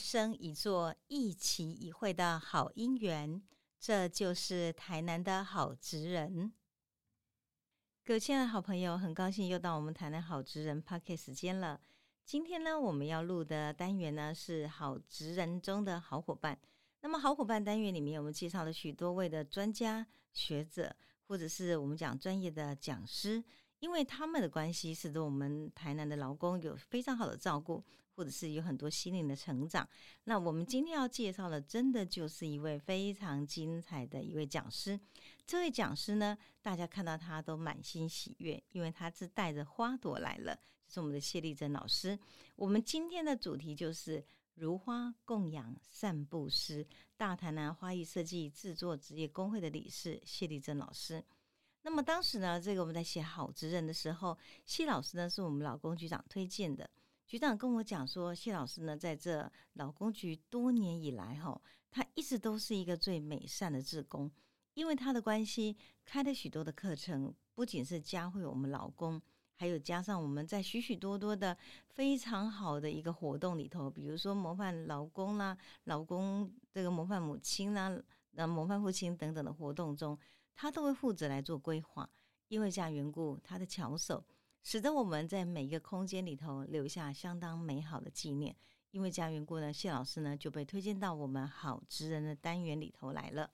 生一座、一期一会的好姻缘。这就是台南的好职人。各位亲爱的好朋友，很高兴又到我们台南好职人 p a r k 时间了。今天呢，我们要录的单元呢是好职人中的好伙伴。那么好伙伴单元里面，我们介绍了许多位的专家学者，或者是我们讲专业的讲师。因为他们的关系，使得我们台南的劳工有非常好的照顾，或者是有很多心灵的成长。那我们今天要介绍的，真的就是一位非常精彩的一位讲师。这位讲师呢，大家看到他都满心喜悦，因为他是带着花朵来了。就是我们的谢丽珍老师。我们今天的主题就是如花供养散布施。大台南花艺设计制作职业工会的理事谢丽珍老师。那么当时呢，这个我们在写好职人的时候，谢老师呢是我们老公局长推荐的。局长跟我讲说，谢老师呢在这老公局多年以来，哈，他一直都是一个最美善的职工。因为他的关系，开了许多的课程，不仅是教会我们老公，还有加上我们在许许多多的非常好的一个活动里头，比如说模范老公啦、老公这个模范母亲啦、那模范父亲等等的活动中。他都会负责来做规划，因为这样缘故，他的巧手使得我们在每一个空间里头留下相当美好的纪念。因为这样缘故呢，谢老师呢就被推荐到我们好职人的单元里头来了。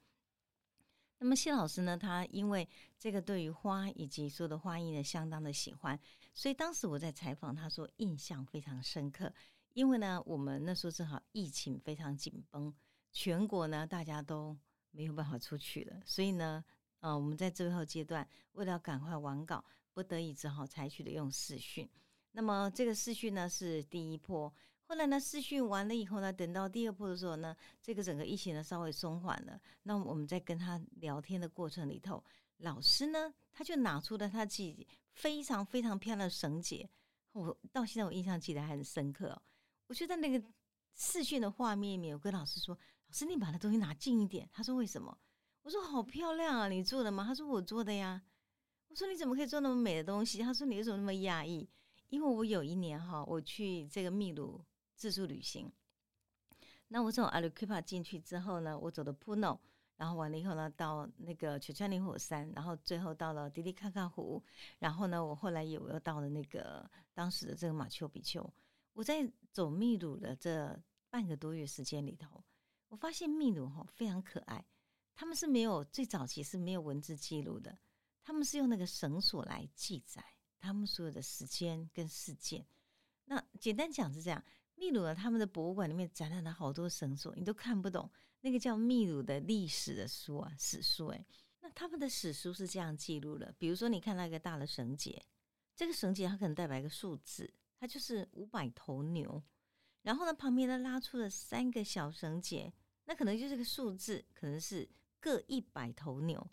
那么谢老师呢，他因为这个对于花以及所有的花艺呢相当的喜欢，所以当时我在采访他说印象非常深刻。因为呢，我们那时候正好疫情非常紧绷，全国呢大家都没有办法出去了，所以呢。呃，我们在最后阶段，为了赶快完稿，不得已只好采取了用视讯。那么这个视讯呢是第一波，后来呢视讯完了以后呢，等到第二波的时候呢，这个整个疫情呢稍微松缓了。那我们在跟他聊天的过程里头，老师呢他就拿出了他自己非常非常漂亮的绳结，我到现在我印象记得还很深刻哦。我觉得那个视讯的画面里面，我跟老师说：“老师，你把那东西拿近一点。”他说：“为什么？”我说好漂亮啊，你做的吗？他说我做的呀。我说你怎么可以做那么美的东西？他说你为什么那么讶异？因为我有一年哈，我去这个秘鲁自助旅行。那我从阿鲁库帕进去之后呢，我走的普诺，然后完了以后呢，到那个雪川林火山，然后最后到了迪迪卡卡湖，然后呢，我后来有又到了那个当时的这个马丘比丘。我在走秘鲁的这半个多月时间里头，我发现秘鲁哈非常可爱。他们是没有最早期是没有文字记录的，他们是用那个绳索来记载他们所有的时间跟事件。那简单讲是这样，秘鲁的，他们的博物馆里面展览了好多绳索，你都看不懂。那个叫秘鲁的历史的书啊，史书哎，那他们的史书是这样记录的。比如说，你看那个大的绳结，这个绳结它可能代表一个数字，它就是五百头牛。然后呢，旁边呢拉出了三个小绳结，那可能就是个数字，可能是。各一百头牛，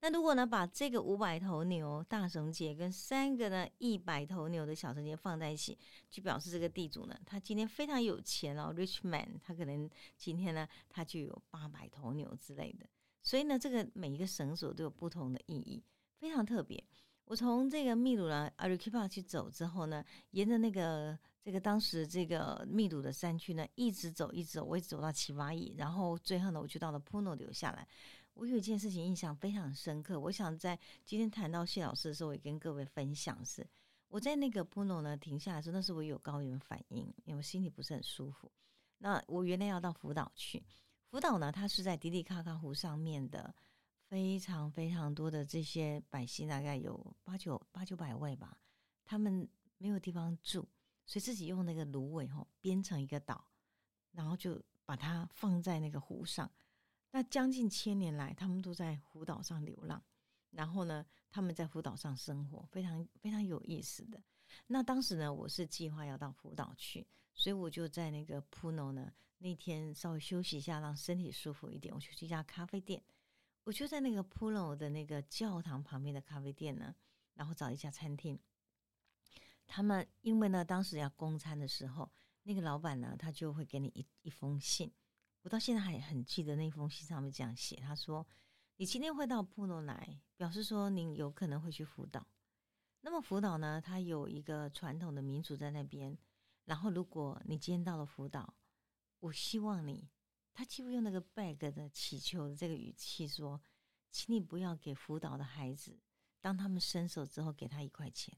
那如果呢，把这个五百头牛大绳结跟三个呢一百头牛的小绳结放在一起，就表示这个地主呢，他今天非常有钱哦，rich man，他可能今天呢，他就有八百头牛之类的。所以呢，这个每一个绳索都有不同的意义，非常特别。我从这个秘鲁呢阿瑞基帕去走之后呢，沿着那个这个当时这个秘鲁的山区呢，一直走，一直走，我一直走到奇瓦伊，然后最后呢，我就到了普诺留下来。我有一件事情印象非常深刻，我想在今天谈到谢老师的时候，也跟各位分享是，我在那个普诺呢停下来时候，那时候我有高原反应，因为心里不是很舒服。那我原来要到福岛去，福岛呢，它是在迪迪卡卡湖上面的。非常非常多的这些百姓，大概有八九八九百位吧。他们没有地方住，所以自己用那个芦苇吼编成一个岛，然后就把它放在那个湖上。那将近千年来，他们都在湖岛上流浪。然后呢，他们在湖岛上生活，非常非常有意思的。那当时呢，我是计划要到湖岛去，所以我就在那个普诺呢那天稍微休息一下，让身体舒服一点。我去一家咖啡店。我就在那个普罗的那个教堂旁边的咖啡店呢，然后找一家餐厅。他们因为呢，当时要供餐的时候，那个老板呢，他就会给你一一封信。我到现在还很记得那封信上面这样写：他说，你今天会到部落来，表示说您有可能会去辅导。那么辅导呢，它有一个传统的民族在那边，然后如果你今天到了辅导，我希望你，他几乎用那个 beg 的祈求的这个语气说，请你不要给辅导的孩子，当他们伸手之后给他一块钱，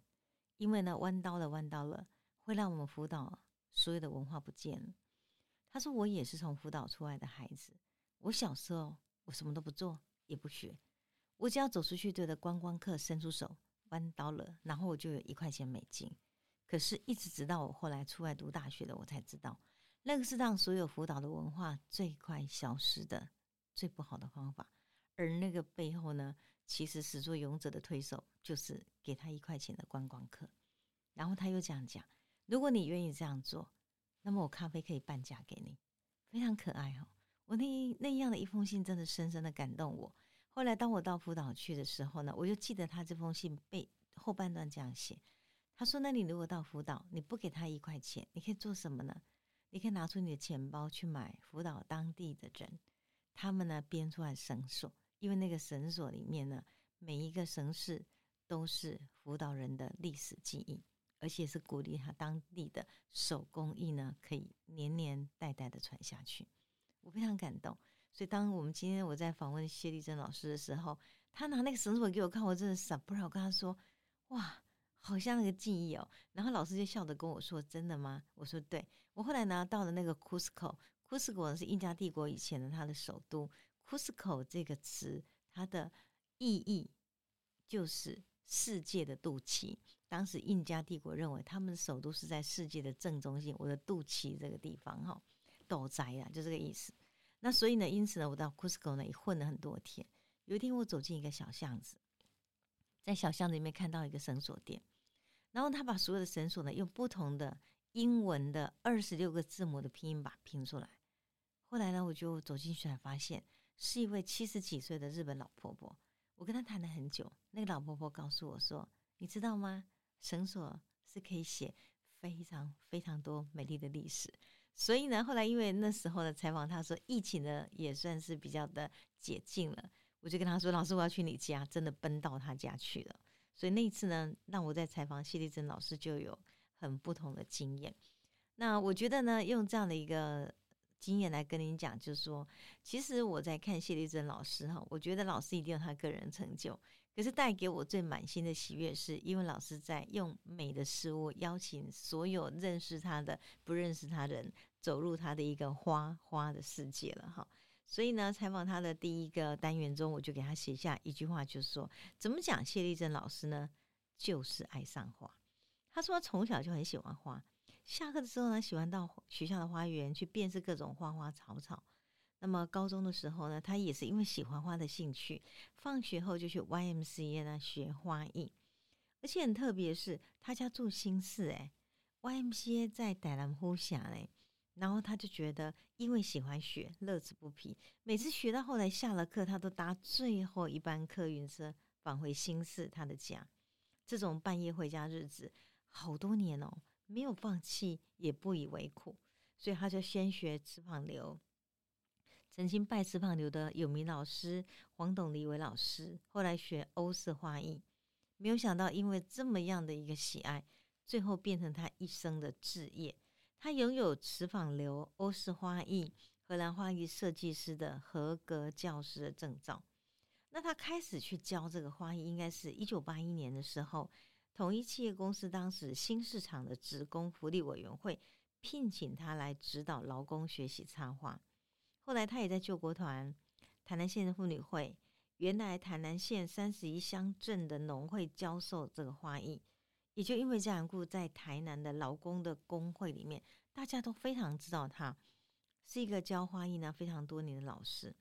因为呢，弯刀了，弯刀了，会让我们辅导所有的文化不见了。他说我也是从辅导出来的孩子，我小时候我什么都不做，也不学，我只要走出去对着观光客伸出手，弯刀了，然后我就有一块钱美金。可是，一直直到我后来出来读大学的，我才知道。那个是让所有辅导的文化最快消失的最不好的方法，而那个背后呢，其实始作俑者的推手就是给他一块钱的观光客。然后他又这样讲：如果你愿意这样做，那么我咖啡可以半价给你，非常可爱哦。我那那样的一封信真的深深的感动我。后来当我到辅导去的时候呢，我就记得他这封信背后半段这样写：他说，那你如果到辅导，你不给他一块钱，你可以做什么呢？你可以拿出你的钱包去买辅导当地的人，他们呢编出来绳索，因为那个绳索里面呢，每一个绳式都是辅导人的历史记忆，而且是鼓励他当地的手工艺呢，可以年年代代的传下去。我非常感动，所以当我们今天我在访问谢丽珍老师的时候，他拿那个绳索给我看，我真的傻不了。我跟他说：“哇！”好像那个记忆哦，然后老师就笑着跟我说：“真的吗？”我说：“对。”我后来拿到了那个 Cusco，Cusco 是印加帝国以前的它的首都。Cusco 这个词，它的意义就是世界的肚脐。当时印加帝国认为他们的首都是在世界的正中心，我的肚脐这个地方哈，斗宅啊，就这个意思。那所以呢，因此呢，我到 Cusco 呢也混了很多天。有一天，我走进一个小巷子，在小巷子里面看到一个绳索店。然后他把所有的绳索呢，用不同的英文的二十六个字母的拼音把拼出来。后来呢，我就走进去才发现，是一位七十几岁的日本老婆婆。我跟她谈了很久，那个老婆婆告诉我说：“你知道吗？绳索是可以写非常非常多美丽的历史。”所以呢，后来因为那时候的采访，他说疫情呢也算是比较的解禁了，我就跟他说：“老师，我要去你家，真的奔到他家去了。”所以那一次呢，让我在采访谢丽珍老师就有很不同的经验。那我觉得呢，用这样的一个经验来跟您讲，就是说，其实我在看谢丽珍老师哈，我觉得老师一定有他个人成就，可是带给我最满心的喜悦，是因为老师在用美的事物邀请所有认识他的、不认识他的人走入他的一个花花的世界了哈。所以呢，采访他的第一个单元中，我就给他写下一句话，就是说，怎么讲谢丽珍老师呢？就是爱上花。他说从小就很喜欢花，下课的时候呢，喜欢到学校的花园去辨识各种花花草草。那么高中的时候呢，他也是因为喜欢花的兴趣，放学后就去 YMCA 呢学花艺。而且很特别是，他家住新市，诶 YMCA 在傣兰呼峡嘞。然后他就觉得，因为喜欢学，乐此不疲。每次学到后来下了课，他都搭最后一班客运车返回新市他的家。这种半夜回家日子，好多年哦，没有放弃，也不以为苦。所以他就先学瓷胖流，曾经拜瓷胖流的有名老师黄董黎伟老师，后来学欧式花艺。没有想到，因为这么样的一个喜爱，最后变成他一生的志业。他拥有瓷纺流、欧式花艺、荷兰花艺设计师的合格教师的证照。那他开始去教这个花艺，应该是一九八一年的时候，统一企业公司当时新市场的职工福利委员会聘请他来指导劳工学习插花。后来他也在救国团、台南县的妇女会、原来台南县三十一乡镇的农会教授这个花艺。也就因为这样故，在台南的劳工的工会里面，大家都非常知道他是一个教花艺呢非常多年的老师。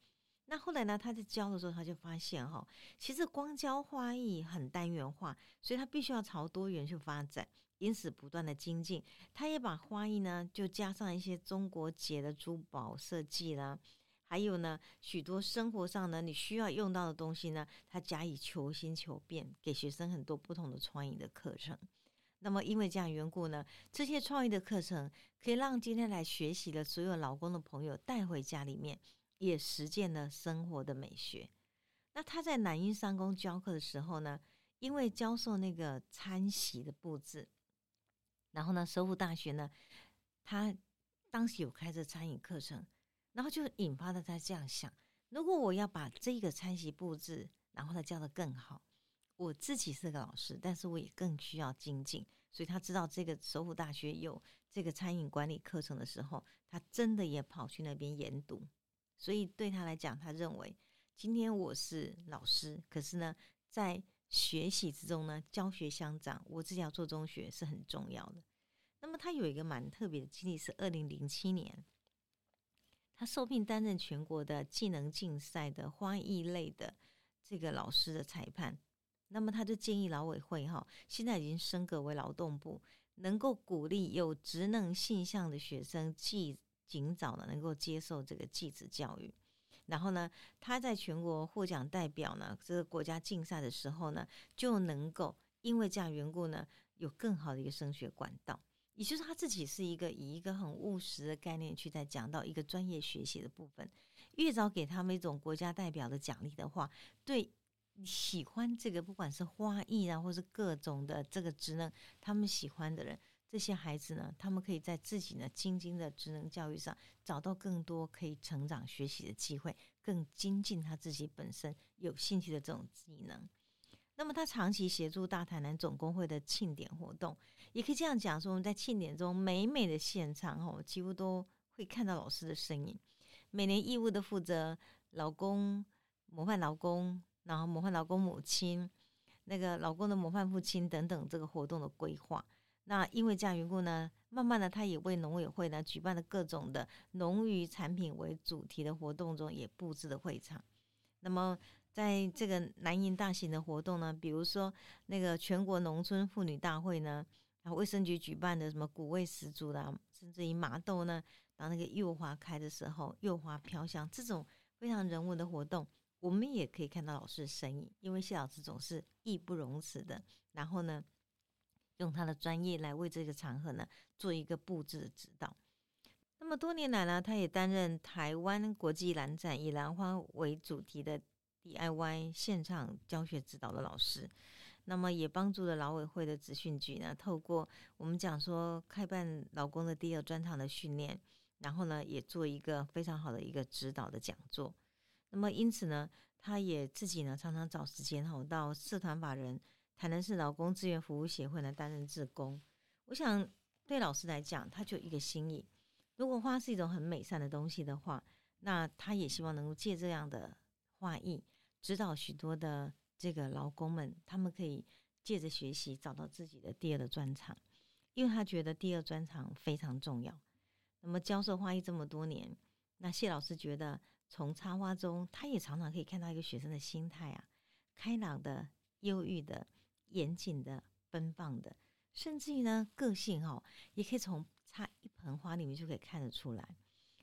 那后来呢，他在教的时候，他就发现哈，其实光教花艺很单元化，所以他必须要朝多元去发展，因此不断的精进。他也把花艺呢，就加上一些中国结的珠宝设计啦，还有呢许多生活上呢你需要用到的东西呢，他加以求新求变，给学生很多不同的创意的课程。那么，因为这样缘故呢，这些创意的课程可以让今天来学习的所有老公的朋友带回家里面，也实践了生活的美学。那他在南音三公教课的时候呢，因为教授那个餐席的布置，然后呢，首府大学呢，他当时有开设餐饮课程，然后就引发了他这样想：如果我要把这个餐席布置，然后呢教的更好，我自己是个老师，但是我也更需要精进。所以他知道这个首府大学有这个餐饮管理课程的时候，他真的也跑去那边研读。所以对他来讲，他认为今天我是老师，可是呢，在学习之中呢，教学相长，我自己要做中学是很重要的。那么他有一个蛮特别的经历，是二零零七年，他受聘担任全国的技能竞赛的花艺类的这个老师的裁判。那么他就建议劳委会哈，现在已经升格为劳动部，能够鼓励有职能性向的学生，尽尽早的能够接受这个继子教育。然后呢，他在全国获奖代表呢，这个国家竞赛的时候呢，就能够因为这样缘故呢，有更好的一个升学管道。也就是他自己是一个以一个很务实的概念去在讲到一个专业学习的部分，越早给他们一种国家代表的奖励的话，对。喜欢这个，不管是花艺啊，或是各种的这个职能，他们喜欢的人，这些孩子呢，他们可以在自己呢精精的职能教育上找到更多可以成长学习的机会，更精进他自己本身有兴趣的这种技能。那么他长期协助大台南总工会的庆典活动，也可以这样讲说，我们在庆典中美美的现场哦，几乎都会看到老师的身影。每年义务的负责老公模范老公。然后模范老公母亲，那个老公的模范父亲等等，这个活动的规划。那因为这样缘故呢，慢慢的他也为农委会呢举办了各种的农渔产品为主题的活动中，也布置了会场。那么在这个南营大型的活动呢，比如说那个全国农村妇女大会呢，然后卫生局举办的什么谷味十足的，甚至于麻豆呢，当那个柚花开的时候，柚花飘香，这种非常人文的活动。我们也可以看到老师的身影，因为谢老师总是义不容辞的，然后呢，用他的专业来为这个场合呢做一个布置的指导。那么多年来呢，他也担任台湾国际兰展以兰花为主题的 DIY 现场教学指导的老师，那么也帮助了劳委会的资讯局呢，透过我们讲说开办老公的第二专场的训练，然后呢，也做一个非常好的一个指导的讲座。那么因此呢，他也自己呢常常找时间哈到社团法人台南市劳工志愿服务协会呢担任志工。我想对老师来讲，他就一个心意。如果花是一种很美善的东西的话，那他也希望能够借这样的画艺，指导许多的这个劳工们，他们可以借着学习找到自己的第二的专长，因为他觉得第二专长非常重要。那么教授花艺这么多年，那谢老师觉得。从插花中，他也常常可以看到一个学生的心态啊，开朗的、忧郁的、严谨的、奔放的，甚至于呢，个性哈，也可以从插一盆花里面就可以看得出来。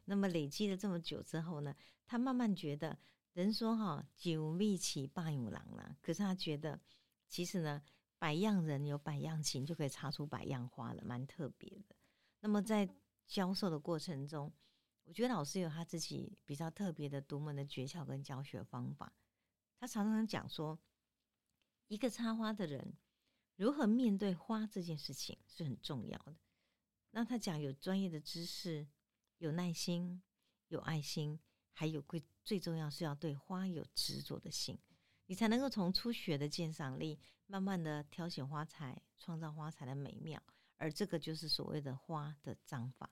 那么累积了这么久之后呢，他慢慢觉得，人说哈，九蜜起八有郎了，可是他觉得，其实呢，百样人有百样情，就可以插出百样花了，蛮特别的。那么在教授的过程中，我觉得老师有他自己比较特别的独门的诀窍跟教学方法。他常常讲说，一个插花的人如何面对花这件事情是很重要的。那他讲有专业的知识，有耐心，有爱心，还有最最重要是要对花有执着的心，你才能够从初学的鉴赏力，慢慢的挑选花材，创造花材的美妙。而这个就是所谓的花的章法。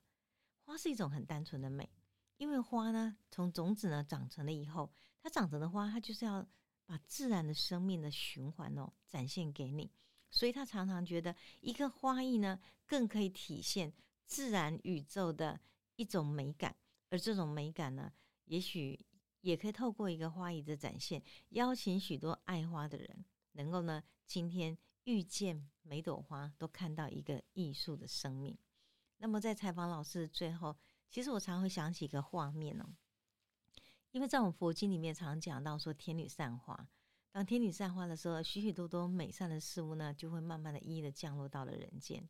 花是一种很单纯的美，因为花呢，从种子呢长成了以后，它长成的花，它就是要把自然的生命的循环哦展现给你，所以他常常觉得一个花艺呢，更可以体现自然宇宙的一种美感，而这种美感呢，也许也可以透过一个花艺的展现，邀请许多爱花的人，能够呢，今天遇见每朵花，都看到一个艺术的生命。那么在采访老师的最后，其实我常会想起一个画面哦，因为在我们佛经里面常讲到说天女散花，当天女散花的时候，许许多多美善的事物呢，就会慢慢的一一的降落到了人间。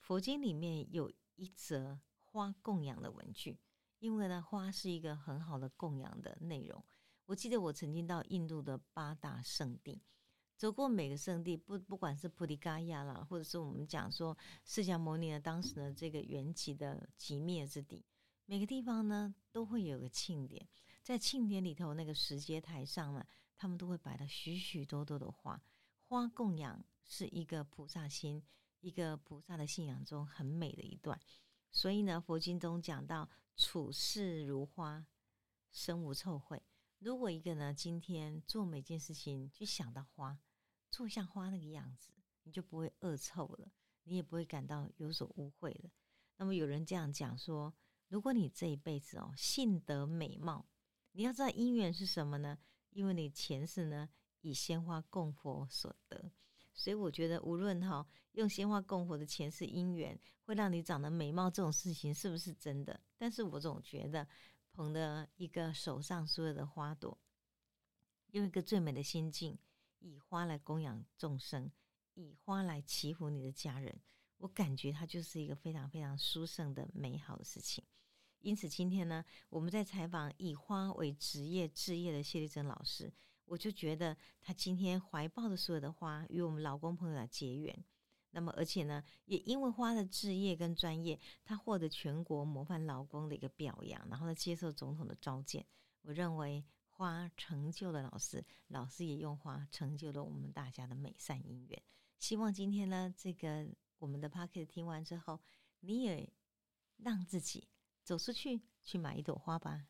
佛经里面有一则花供养的文句，因为呢，花是一个很好的供养的内容。我记得我曾经到印度的八大圣地，走过每个圣地，不不管是菩提伽亚啦，或者是我们讲说释迦牟尼的当时的这个缘起的极灭之地，每个地方呢都会有个庆典，在庆典里头那个石阶台上呢，他们都会摆了许许多多的花，花供养是一个菩萨心，一个菩萨的信仰中很美的一段。所以呢，佛经中讲到处事如花，身无臭秽。如果一个呢，今天做每件事情就想到花，做像花那个样子，你就不会恶臭了，你也不会感到有所污秽了。那么有人这样讲说，如果你这一辈子哦，性德美貌，你要知道因缘是什么呢？因为你前世呢，以鲜花供佛所得。所以我觉得，无论哈用鲜花供佛的前世因缘，会让你长得美貌这种事情是不是真的？但是我总觉得，捧的一个手上所有的花朵，用一个最美的心境，以花来供养众生，以花来祈福你的家人，我感觉它就是一个非常非常殊胜的美好的事情。因此，今天呢，我们在采访以花为职业置业的谢丽珍老师。我就觉得她今天怀抱的所有的花与我们老公朋友来结缘，那么而且呢，也因为花的置业跟专业，他获得全国模范老公的一个表扬，然后呢接受总统的召见。我认为花成就了老师，老师也用花成就了我们大家的美善姻缘。希望今天呢，这个我们的 p o c k e t 听完之后，你也让自己走出去去买一朵花吧。